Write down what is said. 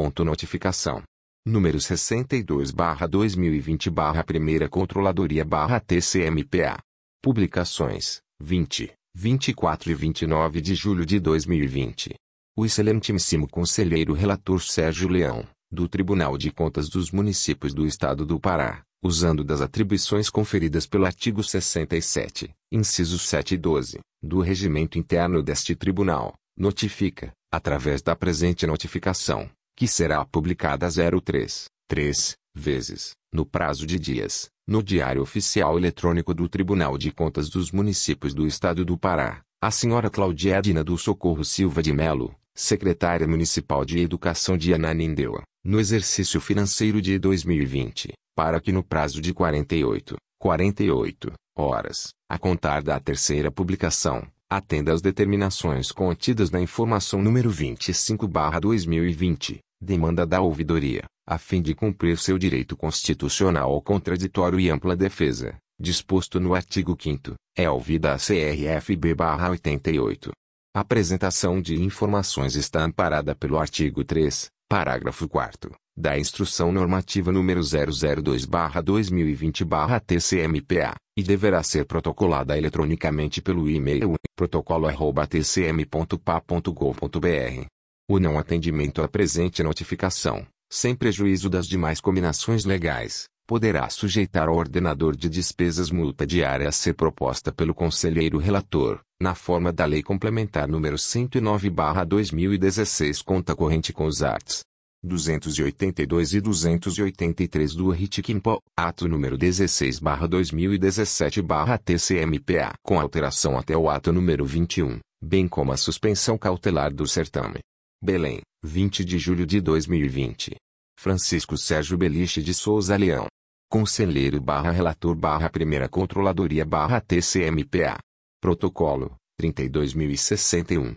Ponto notificação. Número 62 2020 Primeira Controladoria TCMPA. Publicações, 20, 24 e 29 de julho de 2020. O excelentíssimo conselheiro relator Sérgio Leão, do Tribunal de Contas dos Municípios do Estado do Pará, usando das atribuições conferidas pelo artigo 67, incisos 7 e 12, do regimento interno deste tribunal, notifica, através da presente notificação, que será publicada 03, 3, vezes, no prazo de dias, no Diário Oficial Eletrônico do Tribunal de Contas dos Municípios do Estado do Pará, a senhora Claudia Edina do Socorro Silva de Melo, secretária municipal de Educação de Ananindeua, no exercício financeiro de 2020, para que no prazo de 48, 48 horas, a contar da terceira publicação, atenda às determinações contidas na informação número 25/2020, demanda da ouvidoria, a fim de cumprir seu direito constitucional ao contraditório e ampla defesa, disposto no artigo 5 é ouvida a CRFB/88. A apresentação de informações está amparada pelo artigo 3, parágrafo 4 da Instrução Normativa número 002/2020/TCMPA, e deverá ser protocolada eletronicamente pelo e-mail protocolo@tcm.pa.gov.br. O não atendimento à presente notificação, sem prejuízo das demais combinações legais, poderá sujeitar ao ordenador de despesas multa diária a ser proposta pelo conselheiro relator, na forma da Lei Complementar número 109/2016, conta corrente com os arts. 282 e 283 do RITCIMPO, ato número 16/2017/TCMPA, com alteração até o ato número 21, bem como a suspensão cautelar do certame. Belém, 20 de julho de 2020. Francisco Sérgio Beliche de Souza Leão. Conselheiro barra relator barra Primeira Controladoria barra TCMPA. Protocolo, 32.061.